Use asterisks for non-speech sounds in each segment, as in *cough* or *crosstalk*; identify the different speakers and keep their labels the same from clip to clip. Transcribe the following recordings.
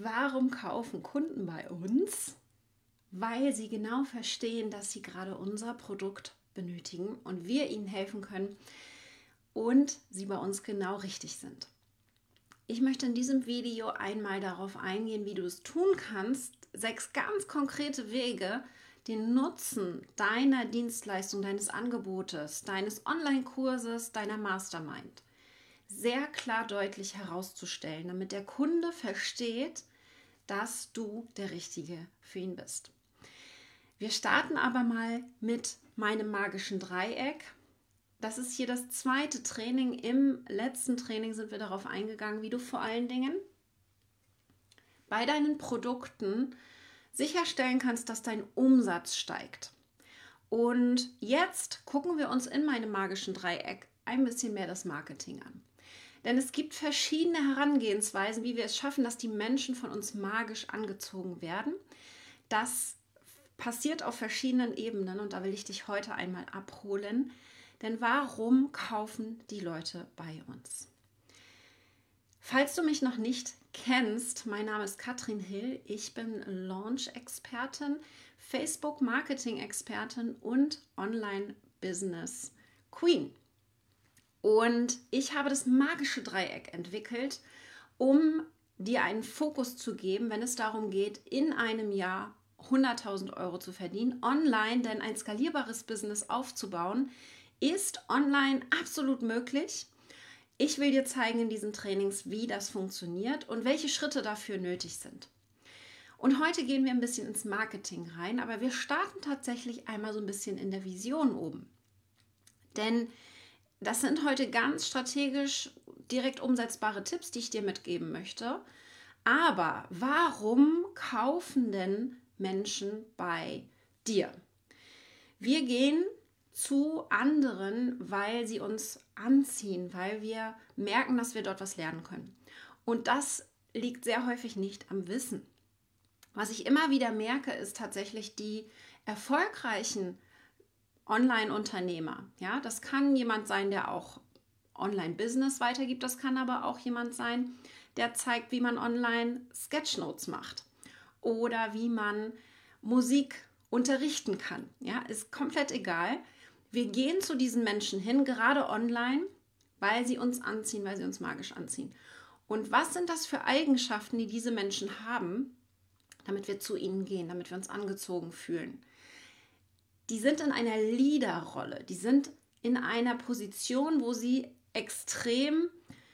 Speaker 1: Warum kaufen Kunden bei uns? Weil sie genau verstehen, dass sie gerade unser Produkt benötigen und wir ihnen helfen können und sie bei uns genau richtig sind. Ich möchte in diesem Video einmal darauf eingehen, wie du es tun kannst. Sechs ganz konkrete Wege, den Nutzen deiner Dienstleistung, deines Angebotes, deines Online-Kurses, deiner Mastermind sehr klar deutlich herauszustellen, damit der Kunde versteht, dass du der Richtige für ihn bist. Wir starten aber mal mit meinem magischen Dreieck. Das ist hier das zweite Training. Im letzten Training sind wir darauf eingegangen, wie du vor allen Dingen bei deinen Produkten sicherstellen kannst, dass dein Umsatz steigt. Und jetzt gucken wir uns in meinem magischen Dreieck ein bisschen mehr das Marketing an. Denn es gibt verschiedene Herangehensweisen, wie wir es schaffen, dass die Menschen von uns magisch angezogen werden. Das passiert auf verschiedenen Ebenen und da will ich dich heute einmal abholen. Denn warum kaufen die Leute bei uns? Falls du mich noch nicht kennst, mein Name ist Katrin Hill. Ich bin Launch-Expertin, Facebook-Marketing-Expertin und Online-Business-Queen. Und ich habe das magische Dreieck entwickelt, um dir einen Fokus zu geben, wenn es darum geht, in einem Jahr 100.000 Euro zu verdienen, online, denn ein skalierbares Business aufzubauen, ist online absolut möglich. Ich will dir zeigen in diesen Trainings, wie das funktioniert und welche Schritte dafür nötig sind. Und heute gehen wir ein bisschen ins Marketing rein, aber wir starten tatsächlich einmal so ein bisschen in der Vision oben. Denn das sind heute ganz strategisch direkt umsetzbare Tipps, die ich dir mitgeben möchte. Aber warum kaufen denn Menschen bei dir? Wir gehen zu anderen, weil sie uns anziehen, weil wir merken, dass wir dort was lernen können. Und das liegt sehr häufig nicht am Wissen. Was ich immer wieder merke, ist tatsächlich die erfolgreichen Online-Unternehmer. Ja, das kann jemand sein, der auch Online-Business weitergibt. Das kann aber auch jemand sein, der zeigt, wie man online Sketchnotes macht oder wie man Musik unterrichten kann. Ja, ist komplett egal. Wir gehen zu diesen Menschen hin, gerade online, weil sie uns anziehen, weil sie uns magisch anziehen. Und was sind das für Eigenschaften, die diese Menschen haben, damit wir zu ihnen gehen, damit wir uns angezogen fühlen? Die sind in einer Leaderrolle, die sind in einer Position, wo sie extrem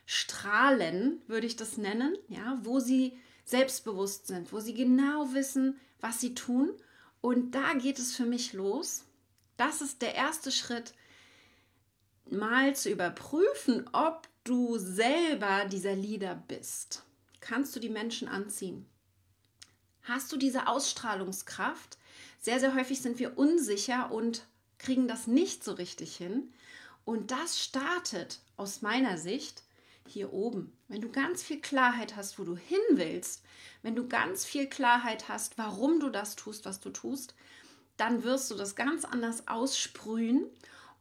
Speaker 1: strahlen, würde ich das nennen, ja, wo sie selbstbewusst sind, wo sie genau wissen, was sie tun. Und da geht es für mich los, das ist der erste Schritt, mal zu überprüfen, ob du selber dieser Leader bist. Kannst du die Menschen anziehen? Hast du diese Ausstrahlungskraft? Sehr, sehr häufig sind wir unsicher und kriegen das nicht so richtig hin. Und das startet aus meiner Sicht hier oben. Wenn du ganz viel Klarheit hast, wo du hin willst, wenn du ganz viel Klarheit hast, warum du das tust, was du tust, dann wirst du das ganz anders aussprühen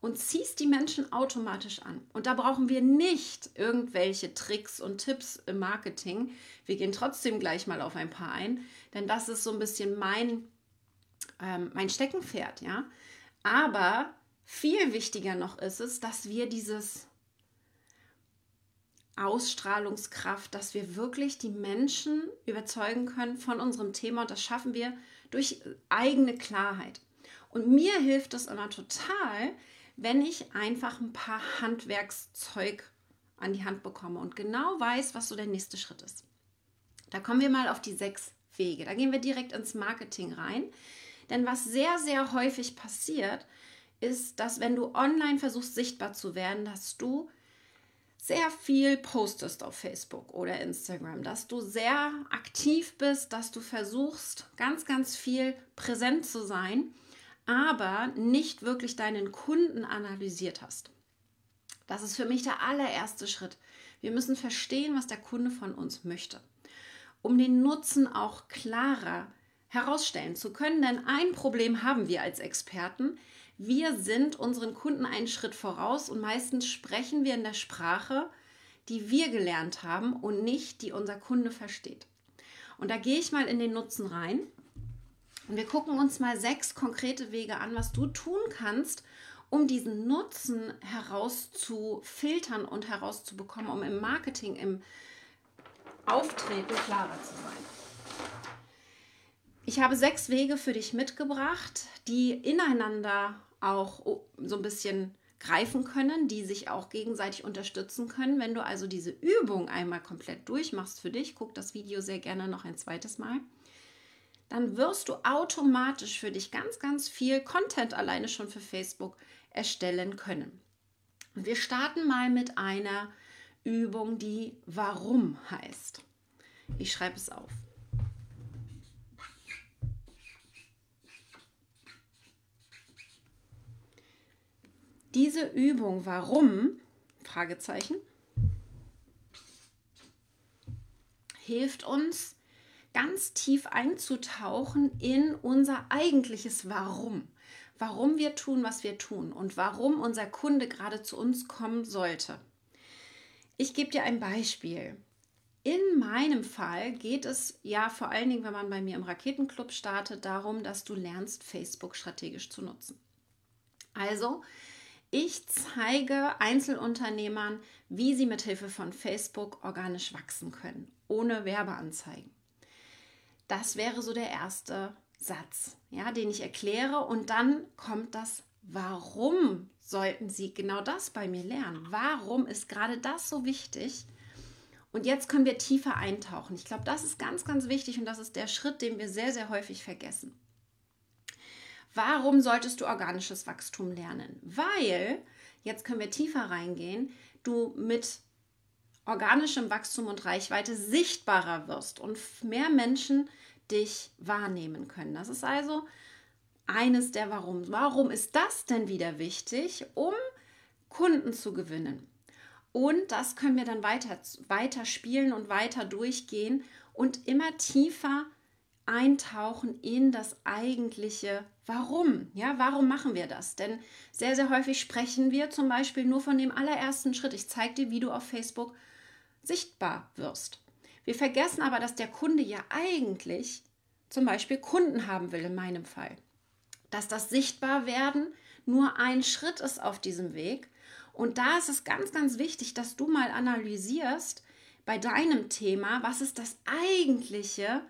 Speaker 1: und ziehst die Menschen automatisch an. Und da brauchen wir nicht irgendwelche Tricks und Tipps im Marketing. Wir gehen trotzdem gleich mal auf ein paar ein, denn das ist so ein bisschen mein, ähm, mein Steckenpferd, ja. Aber viel wichtiger noch ist es, dass wir dieses Ausstrahlungskraft, dass wir wirklich die Menschen überzeugen können von unserem Thema und das schaffen wir durch eigene Klarheit. Und mir hilft es immer total, wenn ich einfach ein paar Handwerkszeug an die Hand bekomme und genau weiß, was so der nächste Schritt ist. Da kommen wir mal auf die sechs Wege. Da gehen wir direkt ins Marketing rein. Denn was sehr, sehr häufig passiert, ist, dass wenn du online versuchst, sichtbar zu werden, dass du sehr viel postest auf Facebook oder Instagram, dass du sehr aktiv bist, dass du versuchst, ganz, ganz viel präsent zu sein, aber nicht wirklich deinen Kunden analysiert hast. Das ist für mich der allererste Schritt. Wir müssen verstehen, was der Kunde von uns möchte, um den Nutzen auch klarer herausstellen zu können. Denn ein Problem haben wir als Experten, wir sind unseren Kunden einen Schritt voraus und meistens sprechen wir in der Sprache, die wir gelernt haben und nicht die unser Kunde versteht. Und da gehe ich mal in den Nutzen rein. Und wir gucken uns mal sechs konkrete Wege an, was du tun kannst, um diesen Nutzen herauszufiltern und herauszubekommen, um im Marketing, im Auftreten klarer zu sein. Ich habe sechs Wege für dich mitgebracht, die ineinander auch so ein bisschen greifen können, die sich auch gegenseitig unterstützen können. Wenn du also diese Übung einmal komplett durchmachst für dich, guck das Video sehr gerne noch ein zweites Mal, dann wirst du automatisch für dich ganz, ganz viel Content alleine schon für Facebook erstellen können. Und wir starten mal mit einer Übung, die Warum heißt. Ich schreibe es auf. Diese Übung, warum? Fragezeichen. Hilft uns, ganz tief einzutauchen in unser eigentliches Warum. Warum wir tun, was wir tun und warum unser Kunde gerade zu uns kommen sollte. Ich gebe dir ein Beispiel. In meinem Fall geht es ja vor allen Dingen, wenn man bei mir im Raketenclub startet, darum, dass du lernst, Facebook strategisch zu nutzen. Also, ich zeige Einzelunternehmern, wie sie mit Hilfe von Facebook organisch wachsen können, ohne Werbeanzeigen. Das wäre so der erste Satz, ja, den ich erkläre und dann kommt das Warum sollten Sie genau das bei mir lernen? Warum ist gerade das so wichtig? Und jetzt können wir tiefer eintauchen. Ich glaube, das ist ganz, ganz wichtig und das ist der Schritt, den wir sehr, sehr häufig vergessen. Warum solltest du organisches Wachstum lernen? Weil, jetzt können wir tiefer reingehen, du mit organischem Wachstum und Reichweite sichtbarer wirst und mehr Menschen dich wahrnehmen können. Das ist also eines der Warum. Warum ist das denn wieder wichtig? Um Kunden zu gewinnen. Und das können wir dann weiter, weiter spielen und weiter durchgehen und immer tiefer eintauchen in das eigentliche Warum. Ja, warum machen wir das? Denn sehr, sehr häufig sprechen wir zum Beispiel nur von dem allerersten Schritt. Ich zeige dir, wie du auf Facebook sichtbar wirst. Wir vergessen aber, dass der Kunde ja eigentlich zum Beispiel Kunden haben will, in meinem Fall. Dass das Sichtbarwerden nur ein Schritt ist auf diesem Weg. Und da ist es ganz, ganz wichtig, dass du mal analysierst bei deinem Thema, was ist das eigentliche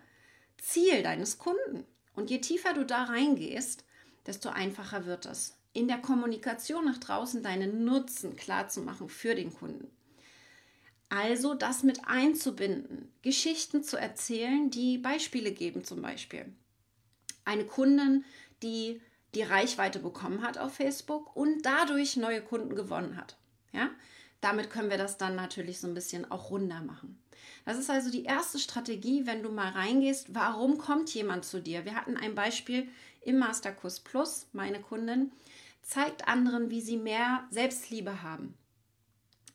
Speaker 1: Ziel deines Kunden. Und je tiefer du da reingehst, desto einfacher wird es, in der Kommunikation nach draußen deinen Nutzen klar zu machen für den Kunden. Also das mit einzubinden, Geschichten zu erzählen, die Beispiele geben zum Beispiel. Eine Kundin, die die Reichweite bekommen hat auf Facebook und dadurch neue Kunden gewonnen hat. Ja, damit können wir das dann natürlich so ein bisschen auch runder machen. Das ist also die erste Strategie, wenn du mal reingehst, warum kommt jemand zu dir? Wir hatten ein Beispiel im Masterkurs Plus, meine Kundin zeigt anderen, wie sie mehr Selbstliebe haben.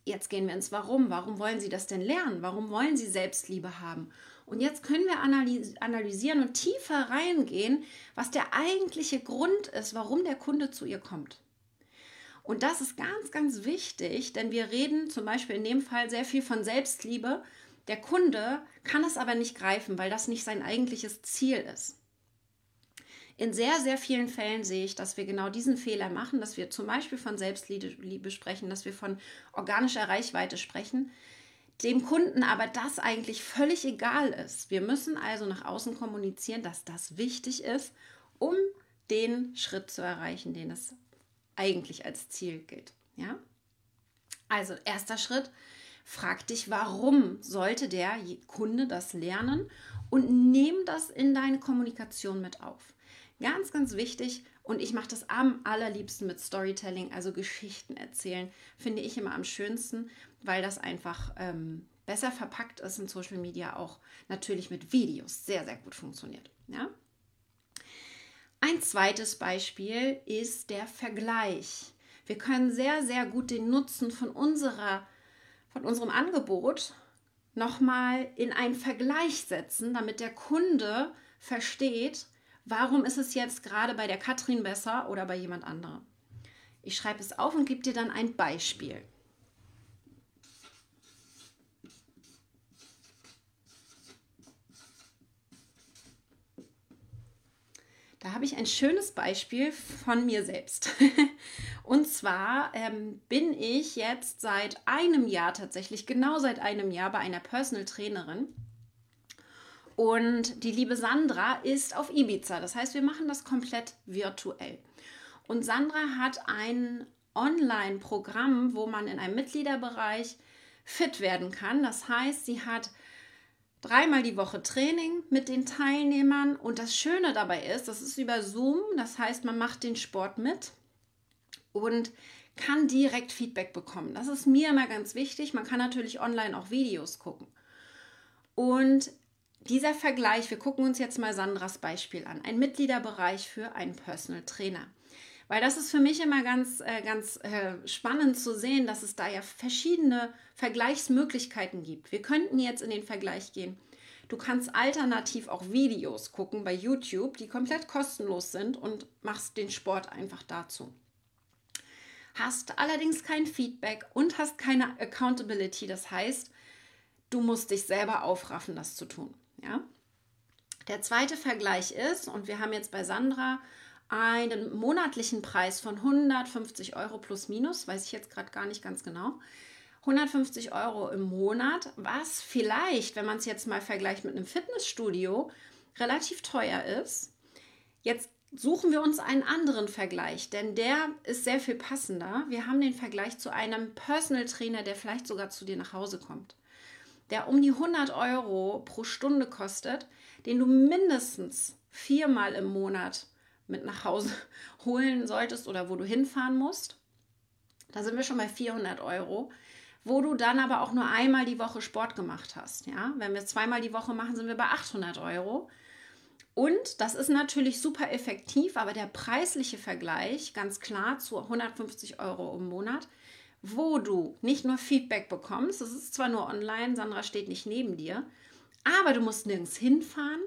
Speaker 1: Jetzt gehen wir ins Warum. Warum wollen sie das denn lernen? Warum wollen sie Selbstliebe haben? Und jetzt können wir analysieren und tiefer reingehen, was der eigentliche Grund ist, warum der Kunde zu ihr kommt. Und das ist ganz, ganz wichtig, denn wir reden zum Beispiel in dem Fall sehr viel von Selbstliebe. Der Kunde kann es aber nicht greifen, weil das nicht sein eigentliches Ziel ist. In sehr, sehr vielen Fällen sehe ich, dass wir genau diesen Fehler machen, dass wir zum Beispiel von Selbstliebe sprechen, dass wir von organischer Reichweite sprechen, dem Kunden aber das eigentlich völlig egal ist. Wir müssen also nach außen kommunizieren, dass das wichtig ist, um den Schritt zu erreichen, den es eigentlich als Ziel gilt. Ja? Also erster Schritt, frag dich, warum sollte der Kunde das lernen und nimm das in deine Kommunikation mit auf. Ganz, ganz wichtig und ich mache das am allerliebsten mit Storytelling, also Geschichten erzählen, finde ich immer am schönsten, weil das einfach ähm, besser verpackt ist in Social Media, auch natürlich mit Videos sehr, sehr gut funktioniert. Ja? Ein zweites Beispiel ist der Vergleich. Wir können sehr, sehr gut den Nutzen von, unserer, von unserem Angebot nochmal in einen Vergleich setzen, damit der Kunde versteht, warum ist es jetzt gerade bei der Katrin besser oder bei jemand anderem. Ich schreibe es auf und gebe dir dann ein Beispiel. Da habe ich ein schönes Beispiel von mir selbst. *laughs* Und zwar ähm, bin ich jetzt seit einem Jahr tatsächlich, genau seit einem Jahr bei einer Personal Trainerin. Und die liebe Sandra ist auf Ibiza. Das heißt, wir machen das komplett virtuell. Und Sandra hat ein Online-Programm, wo man in einem Mitgliederbereich fit werden kann. Das heißt, sie hat dreimal die Woche Training mit den Teilnehmern und das Schöne dabei ist, das ist über Zoom, das heißt, man macht den Sport mit und kann direkt Feedback bekommen. Das ist mir immer ganz wichtig. Man kann natürlich online auch Videos gucken. Und dieser Vergleich, wir gucken uns jetzt mal Sandras Beispiel an, ein Mitgliederbereich für einen Personal Trainer. Weil das ist für mich immer ganz, äh, ganz äh, spannend zu sehen, dass es da ja verschiedene Vergleichsmöglichkeiten gibt. Wir könnten jetzt in den Vergleich gehen. Du kannst alternativ auch Videos gucken bei YouTube, die komplett kostenlos sind und machst den Sport einfach dazu. Hast allerdings kein Feedback und hast keine Accountability. Das heißt, du musst dich selber aufraffen, das zu tun. Ja? Der zweite Vergleich ist, und wir haben jetzt bei Sandra einen monatlichen Preis von 150 Euro plus minus, weiß ich jetzt gerade gar nicht ganz genau. 150 Euro im Monat, was vielleicht, wenn man es jetzt mal vergleicht mit einem Fitnessstudio, relativ teuer ist. Jetzt suchen wir uns einen anderen Vergleich, denn der ist sehr viel passender. Wir haben den Vergleich zu einem Personal Trainer, der vielleicht sogar zu dir nach Hause kommt, der um die 100 Euro pro Stunde kostet, den du mindestens viermal im Monat mit nach Hause *laughs* holen solltest oder wo du hinfahren musst. Da sind wir schon bei 400 Euro, wo du dann aber auch nur einmal die Woche Sport gemacht hast. Ja? Wenn wir zweimal die Woche machen, sind wir bei 800 Euro. Und das ist natürlich super effektiv, aber der preisliche Vergleich, ganz klar zu 150 Euro im Monat, wo du nicht nur Feedback bekommst, das ist zwar nur online, Sandra steht nicht neben dir, aber du musst nirgends hinfahren,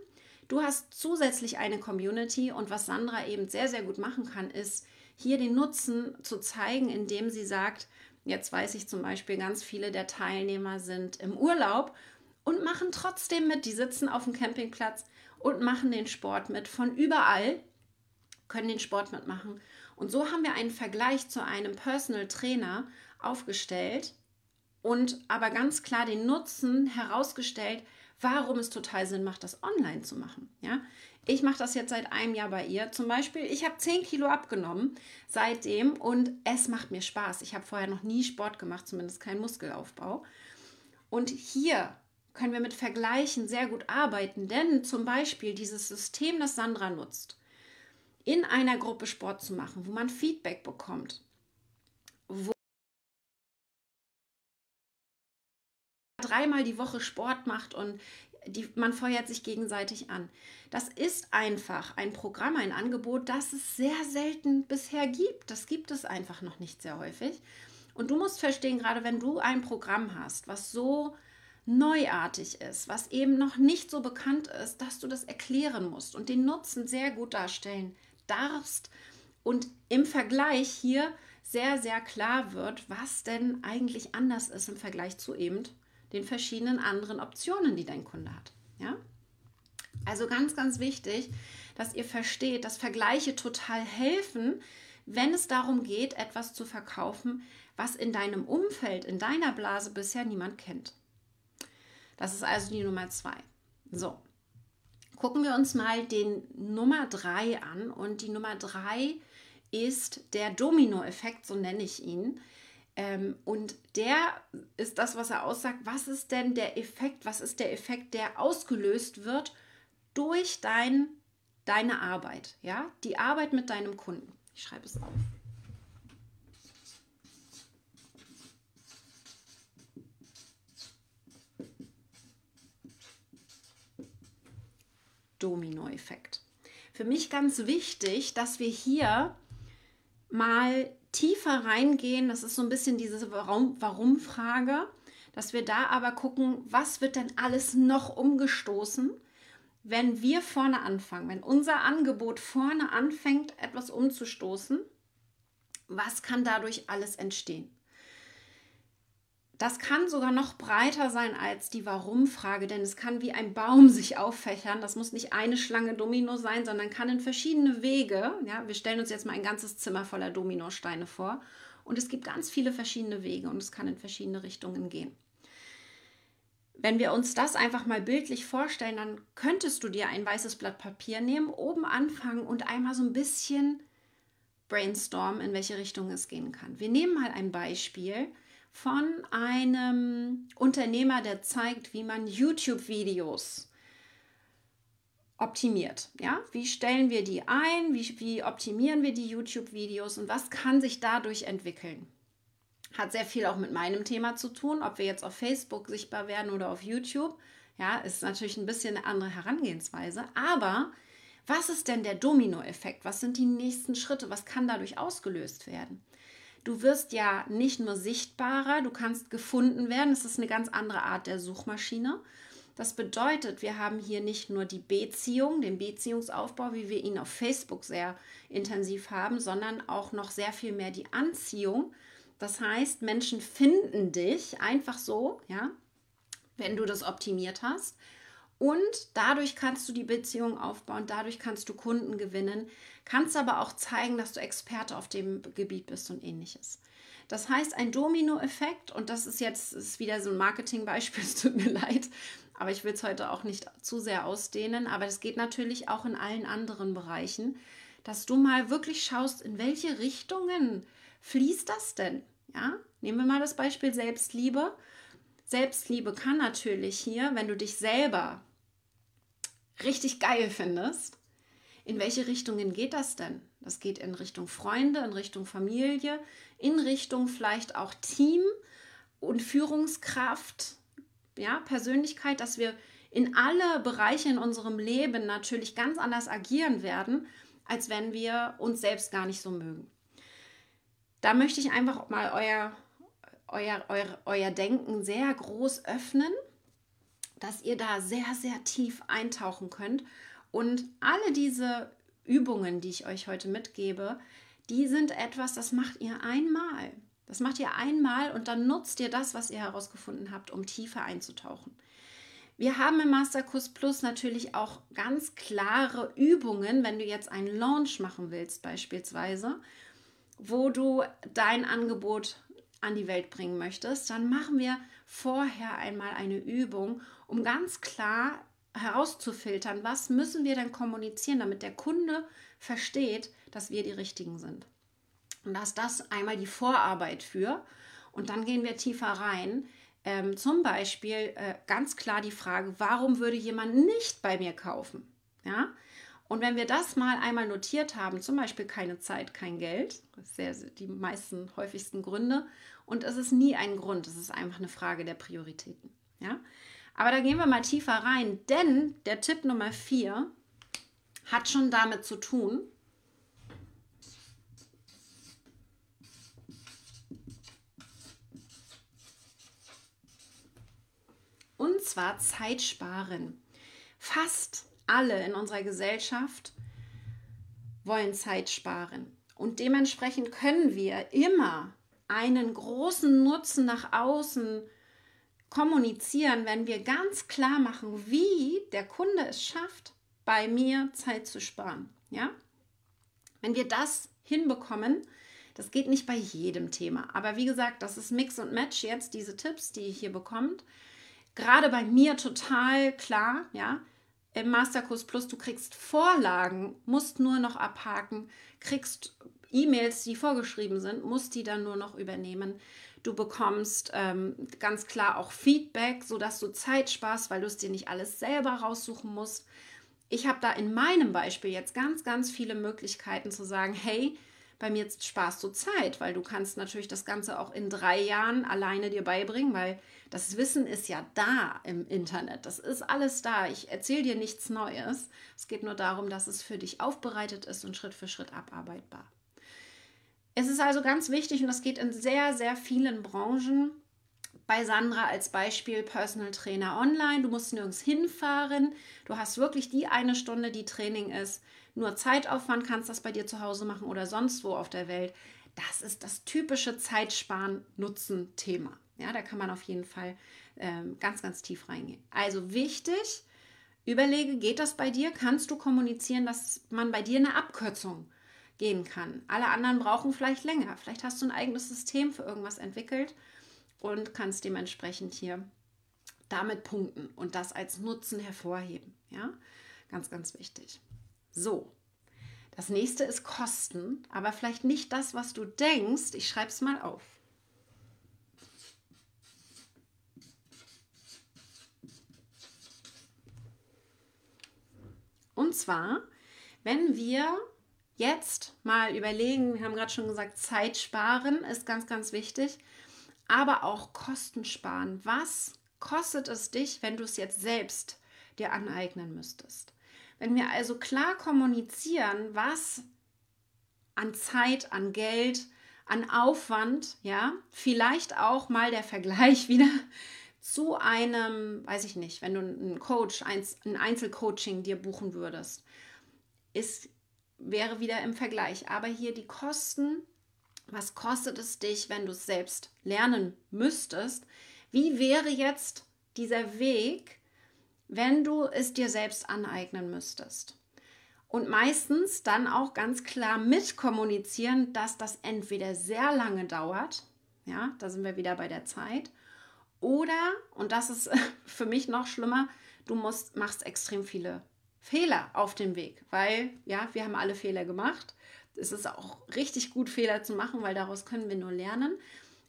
Speaker 1: Du hast zusätzlich eine Community und was Sandra eben sehr, sehr gut machen kann, ist hier den Nutzen zu zeigen, indem sie sagt, jetzt weiß ich zum Beispiel, ganz viele der Teilnehmer sind im Urlaub und machen trotzdem mit. Die sitzen auf dem Campingplatz und machen den Sport mit. Von überall können den Sport mitmachen. Und so haben wir einen Vergleich zu einem Personal Trainer aufgestellt und aber ganz klar den Nutzen herausgestellt, warum es total Sinn macht, das online zu machen. Ja? Ich mache das jetzt seit einem Jahr bei ihr. Zum Beispiel, ich habe 10 Kilo abgenommen seitdem und es macht mir Spaß. Ich habe vorher noch nie Sport gemacht, zumindest keinen Muskelaufbau. Und hier können wir mit Vergleichen sehr gut arbeiten, denn zum Beispiel dieses System, das Sandra nutzt, in einer Gruppe Sport zu machen, wo man Feedback bekommt, wo dreimal die Woche Sport macht und die, man feuert sich gegenseitig an. Das ist einfach ein Programm, ein Angebot, das es sehr selten bisher gibt. Das gibt es einfach noch nicht sehr häufig. Und du musst verstehen, gerade wenn du ein Programm hast, was so neuartig ist, was eben noch nicht so bekannt ist, dass du das erklären musst und den Nutzen sehr gut darstellen darfst und im Vergleich hier sehr, sehr klar wird, was denn eigentlich anders ist im Vergleich zu eben den verschiedenen anderen Optionen, die dein Kunde hat. Ja? Also ganz, ganz wichtig, dass ihr versteht, dass Vergleiche total helfen, wenn es darum geht, etwas zu verkaufen, was in deinem Umfeld, in deiner Blase bisher niemand kennt. Das ist also die Nummer zwei. So, gucken wir uns mal den Nummer drei an. Und die Nummer drei ist der Dominoeffekt, so nenne ich ihn. Ähm, und der ist das, was er aussagt. Was ist denn der Effekt? Was ist der Effekt, der ausgelöst wird durch dein, deine Arbeit? Ja, die Arbeit mit deinem Kunden. Ich schreibe es auf. Dominoeffekt. Für mich ganz wichtig, dass wir hier mal tiefer reingehen, das ist so ein bisschen diese Warum-Frage, dass wir da aber gucken, was wird denn alles noch umgestoßen, wenn wir vorne anfangen, wenn unser Angebot vorne anfängt, etwas umzustoßen, was kann dadurch alles entstehen? Das kann sogar noch breiter sein als die Warum-Frage, denn es kann wie ein Baum sich auffächern. Das muss nicht eine Schlange Domino sein, sondern kann in verschiedene Wege. Ja, wir stellen uns jetzt mal ein ganzes Zimmer voller Dominosteine vor. Und es gibt ganz viele verschiedene Wege und es kann in verschiedene Richtungen gehen. Wenn wir uns das einfach mal bildlich vorstellen, dann könntest du dir ein weißes Blatt Papier nehmen, oben anfangen und einmal so ein bisschen brainstormen, in welche Richtung es gehen kann. Wir nehmen mal ein Beispiel von einem Unternehmer, der zeigt, wie man YouTube-Videos optimiert. Ja? Wie stellen wir die ein? Wie, wie optimieren wir die YouTube-Videos und was kann sich dadurch entwickeln? Hat sehr viel auch mit meinem Thema zu tun, ob wir jetzt auf Facebook sichtbar werden oder auf YouTube. Ja, ist natürlich ein bisschen eine andere Herangehensweise. Aber was ist denn der Dominoeffekt? Was sind die nächsten Schritte? Was kann dadurch ausgelöst werden? Du wirst ja nicht nur sichtbarer, du kannst gefunden werden. Es ist eine ganz andere Art der Suchmaschine. Das bedeutet, wir haben hier nicht nur die Beziehung, den Beziehungsaufbau, wie wir ihn auf Facebook sehr intensiv haben, sondern auch noch sehr viel mehr die Anziehung. Das heißt, Menschen finden dich einfach so, ja, wenn du das optimiert hast. Und dadurch kannst du die Beziehung aufbauen, dadurch kannst du Kunden gewinnen, kannst aber auch zeigen, dass du Experte auf dem Gebiet bist und ähnliches. Das heißt, ein Dominoeffekt, und das ist jetzt ist wieder so ein Marketingbeispiel, *laughs* es tut mir leid, aber ich will es heute auch nicht zu sehr ausdehnen, aber es geht natürlich auch in allen anderen Bereichen, dass du mal wirklich schaust, in welche Richtungen fließt das denn? Ja, nehmen wir mal das Beispiel Selbstliebe. Selbstliebe kann natürlich hier, wenn du dich selber richtig geil findest, in welche Richtungen geht das denn? Das geht in Richtung Freunde, in Richtung Familie, in Richtung vielleicht auch Team und Führungskraft, ja, Persönlichkeit, dass wir in alle Bereiche in unserem Leben natürlich ganz anders agieren werden, als wenn wir uns selbst gar nicht so mögen. Da möchte ich einfach mal euer, euer, euer, euer Denken sehr groß öffnen dass ihr da sehr, sehr tief eintauchen könnt. Und alle diese Übungen, die ich euch heute mitgebe, die sind etwas, das macht ihr einmal. Das macht ihr einmal und dann nutzt ihr das, was ihr herausgefunden habt, um tiefer einzutauchen. Wir haben im Masterkurs Plus natürlich auch ganz klare Übungen, wenn du jetzt einen Launch machen willst beispielsweise, wo du dein Angebot an die Welt bringen möchtest, dann machen wir vorher einmal eine Übung, um ganz klar herauszufiltern, was müssen wir denn kommunizieren, damit der Kunde versteht, dass wir die Richtigen sind. Und dass das einmal die Vorarbeit für. Und dann gehen wir tiefer rein. Ähm, zum Beispiel äh, ganz klar die Frage, warum würde jemand nicht bei mir kaufen? Ja? Und wenn wir das mal einmal notiert haben, zum Beispiel keine Zeit, kein Geld, das sind die meisten häufigsten Gründe, und es ist nie ein Grund, es ist einfach eine Frage der Prioritäten. Ja? Aber da gehen wir mal tiefer rein, denn der Tipp Nummer 4 hat schon damit zu tun, und zwar Zeit sparen. Fast alle in unserer Gesellschaft wollen Zeit sparen. Und dementsprechend können wir immer einen großen Nutzen nach außen kommunizieren, wenn wir ganz klar machen, wie der Kunde es schafft, bei mir Zeit zu sparen. Ja? Wenn wir das hinbekommen, das geht nicht bei jedem Thema, aber wie gesagt, das ist Mix und Match jetzt, diese Tipps, die ihr hier bekommt. Gerade bei mir total klar, ja. Im Masterkurs Plus, du kriegst Vorlagen, musst nur noch abhaken, kriegst E-Mails, die vorgeschrieben sind, musst die dann nur noch übernehmen. Du bekommst ähm, ganz klar auch Feedback, sodass du Zeit sparst, weil du es dir nicht alles selber raussuchen musst. Ich habe da in meinem Beispiel jetzt ganz, ganz viele Möglichkeiten zu sagen, hey, bei mir sparst du Zeit, weil du kannst natürlich das Ganze auch in drei Jahren alleine dir beibringen, weil das Wissen ist ja da im Internet. Das ist alles da. Ich erzähle dir nichts Neues. Es geht nur darum, dass es für dich aufbereitet ist und Schritt für Schritt abarbeitbar. Es ist also ganz wichtig und das geht in sehr, sehr vielen Branchen. Bei Sandra als Beispiel Personal Trainer online. Du musst nirgends hinfahren. Du hast wirklich die eine Stunde, die Training ist. Nur Zeitaufwand kannst das bei dir zu Hause machen oder sonst wo auf der Welt. Das ist das typische Zeitsparen-Nutzen-Thema. Ja, da kann man auf jeden Fall ähm, ganz, ganz tief reingehen. Also wichtig, überlege, geht das bei dir? Kannst du kommunizieren, dass man bei dir eine Abkürzung gehen kann? Alle anderen brauchen vielleicht länger. Vielleicht hast du ein eigenes System für irgendwas entwickelt und kannst dementsprechend hier damit punkten und das als Nutzen hervorheben. Ja, ganz, ganz wichtig. So, das nächste ist Kosten, aber vielleicht nicht das, was du denkst. Ich schreibe es mal auf. Und zwar, wenn wir jetzt mal überlegen, wir haben gerade schon gesagt, Zeit sparen ist ganz, ganz wichtig, aber auch Kosten sparen. Was kostet es dich, wenn du es jetzt selbst dir aneignen müsstest? Wenn wir also klar kommunizieren, was an Zeit, an Geld, an Aufwand, ja, vielleicht auch mal der Vergleich *laughs* wieder zu einem, weiß ich nicht, wenn du einen Coach, ein Einzelcoaching dir buchen würdest, ist, wäre wieder im Vergleich. Aber hier die Kosten, was kostet es dich, wenn du es selbst lernen müsstest? Wie wäre jetzt dieser Weg, wenn du es dir selbst aneignen müsstest. Und meistens dann auch ganz klar mitkommunizieren, dass das entweder sehr lange dauert, ja, da sind wir wieder bei der Zeit, oder, und das ist *laughs* für mich noch schlimmer, du musst, machst extrem viele Fehler auf dem Weg, weil, ja, wir haben alle Fehler gemacht. Es ist auch richtig gut, Fehler zu machen, weil daraus können wir nur lernen.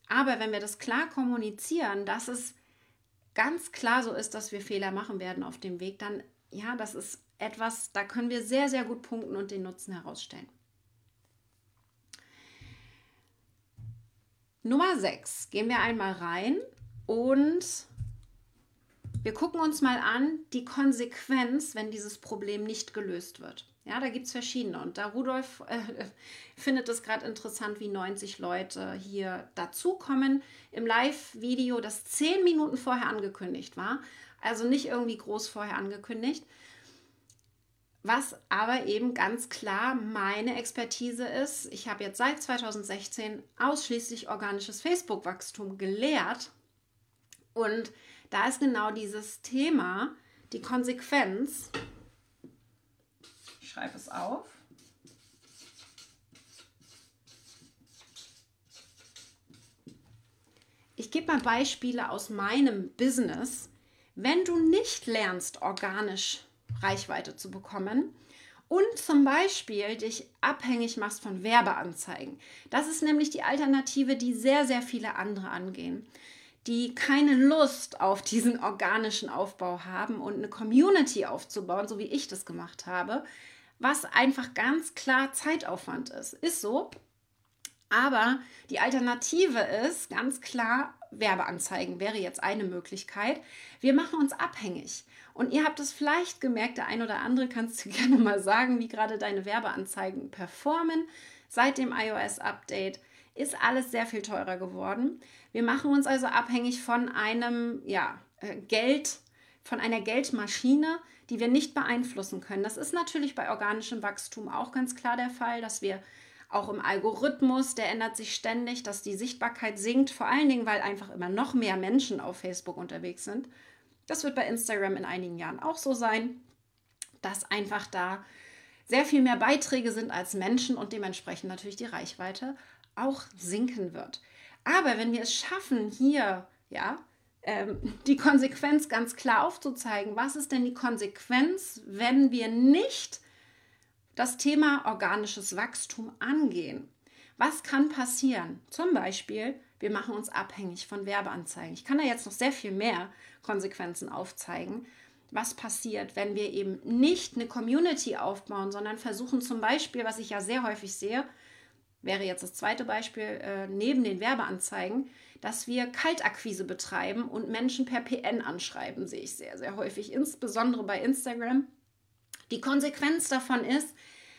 Speaker 1: Aber wenn wir das klar kommunizieren, dass es ganz klar so ist, dass wir Fehler machen werden auf dem Weg, dann ja, das ist etwas, da können wir sehr, sehr gut punkten und den Nutzen herausstellen. Nummer 6. Gehen wir einmal rein und wir gucken uns mal an die Konsequenz, wenn dieses Problem nicht gelöst wird. Ja, da gibt es verschiedene. Und da Rudolf *laughs* äh, findet es gerade interessant, wie 90 Leute hier dazukommen im Live-Video, das zehn Minuten vorher angekündigt war. Also nicht irgendwie groß vorher angekündigt. Was aber eben ganz klar meine Expertise ist. Ich habe jetzt seit 2016 ausschließlich organisches Facebook-Wachstum gelehrt. Und da ist genau dieses Thema, die Konsequenz, schreibe es auf. Ich gebe mal Beispiele aus meinem Business. Wenn du nicht lernst, organisch Reichweite zu bekommen und zum Beispiel dich abhängig machst von Werbeanzeigen, das ist nämlich die Alternative, die sehr, sehr viele andere angehen die keine Lust auf diesen organischen Aufbau haben und eine Community aufzubauen, so wie ich das gemacht habe, was einfach ganz klar Zeitaufwand ist. Ist so. Aber die Alternative ist ganz klar, Werbeanzeigen wäre jetzt eine Möglichkeit. Wir machen uns abhängig. Und ihr habt es vielleicht gemerkt, der ein oder andere kannst *laughs* du gerne mal sagen, wie gerade deine Werbeanzeigen performen. Seit dem iOS-Update ist alles sehr viel teurer geworden. Wir machen uns also abhängig von einem ja, äh, Geld, von einer Geldmaschine, die wir nicht beeinflussen können. Das ist natürlich bei organischem Wachstum auch ganz klar der Fall, dass wir auch im Algorithmus, der ändert sich ständig, dass die Sichtbarkeit sinkt, vor allen Dingen, weil einfach immer noch mehr Menschen auf Facebook unterwegs sind. Das wird bei Instagram in einigen Jahren auch so sein, dass einfach da sehr viel mehr Beiträge sind als Menschen und dementsprechend natürlich die Reichweite auch sinken wird. Aber wenn wir es schaffen, hier ja ähm, *laughs* die Konsequenz ganz klar aufzuzeigen. Was ist denn die Konsequenz, wenn wir nicht das Thema organisches Wachstum angehen? Was kann passieren? Zum Beispiel, wir machen uns abhängig von Werbeanzeigen. Ich kann da jetzt noch sehr viel mehr Konsequenzen aufzeigen. Was passiert, wenn wir eben nicht eine Community aufbauen, sondern versuchen zum Beispiel, was ich ja sehr häufig sehe, wäre jetzt das zweite Beispiel äh, neben den Werbeanzeigen, dass wir Kaltakquise betreiben und Menschen per PN anschreiben, sehe ich sehr, sehr häufig, insbesondere bei Instagram. Die Konsequenz davon ist,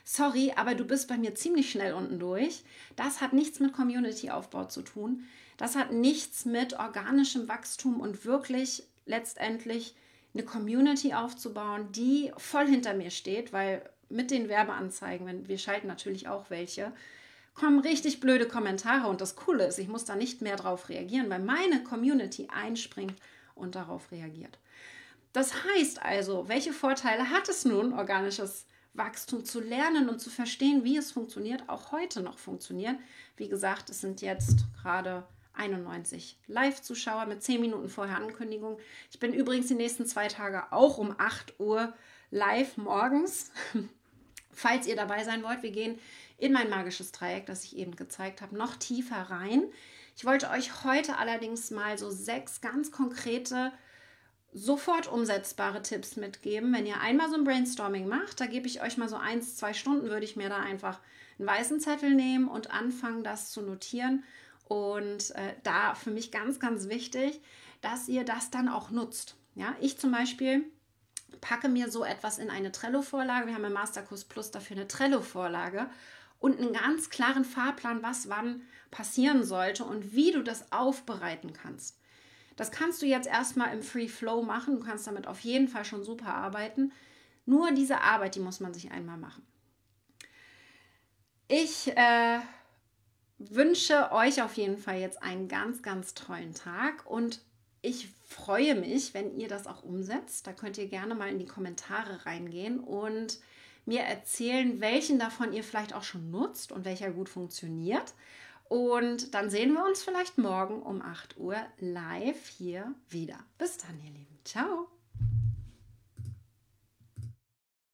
Speaker 1: sorry, aber du bist bei mir ziemlich schnell unten durch. Das hat nichts mit Community-Aufbau zu tun. Das hat nichts mit organischem Wachstum und wirklich letztendlich eine Community aufzubauen, die voll hinter mir steht, weil mit den Werbeanzeigen, wir schalten natürlich auch welche, kommen richtig blöde Kommentare und das Coole ist, ich muss da nicht mehr drauf reagieren, weil meine Community einspringt und darauf reagiert. Das heißt also, welche Vorteile hat es nun, organisches Wachstum zu lernen und zu verstehen, wie es funktioniert, auch heute noch funktioniert? Wie gesagt, es sind jetzt gerade 91 Live-Zuschauer mit 10 Minuten vorher Ankündigung. Ich bin übrigens die nächsten zwei Tage auch um 8 Uhr live morgens. *laughs* Falls ihr dabei sein wollt, wir gehen in mein magisches Dreieck, das ich eben gezeigt habe, noch tiefer rein. Ich wollte euch heute allerdings mal so sechs ganz konkrete, sofort umsetzbare Tipps mitgeben. Wenn ihr einmal so ein Brainstorming macht, da gebe ich euch mal so eins, zwei Stunden, würde ich mir da einfach einen weißen Zettel nehmen und anfangen, das zu notieren. Und äh, da für mich ganz, ganz wichtig, dass ihr das dann auch nutzt. Ja, ich zum Beispiel packe mir so etwas in eine Trello-Vorlage. Wir haben im Masterkurs Plus dafür eine Trello-Vorlage und einen ganz klaren Fahrplan, was wann passieren sollte und wie du das aufbereiten kannst. Das kannst du jetzt erstmal im Free Flow machen. Du kannst damit auf jeden Fall schon super arbeiten. Nur diese Arbeit, die muss man sich einmal machen. Ich äh, wünsche euch auf jeden Fall jetzt einen ganz, ganz tollen Tag und ich freue mich, wenn ihr das auch umsetzt. Da könnt ihr gerne mal in die Kommentare reingehen und mir erzählen, welchen davon ihr vielleicht auch schon nutzt und welcher gut funktioniert. Und dann sehen wir uns vielleicht morgen um 8 Uhr live hier wieder. Bis dann, ihr Lieben. Ciao.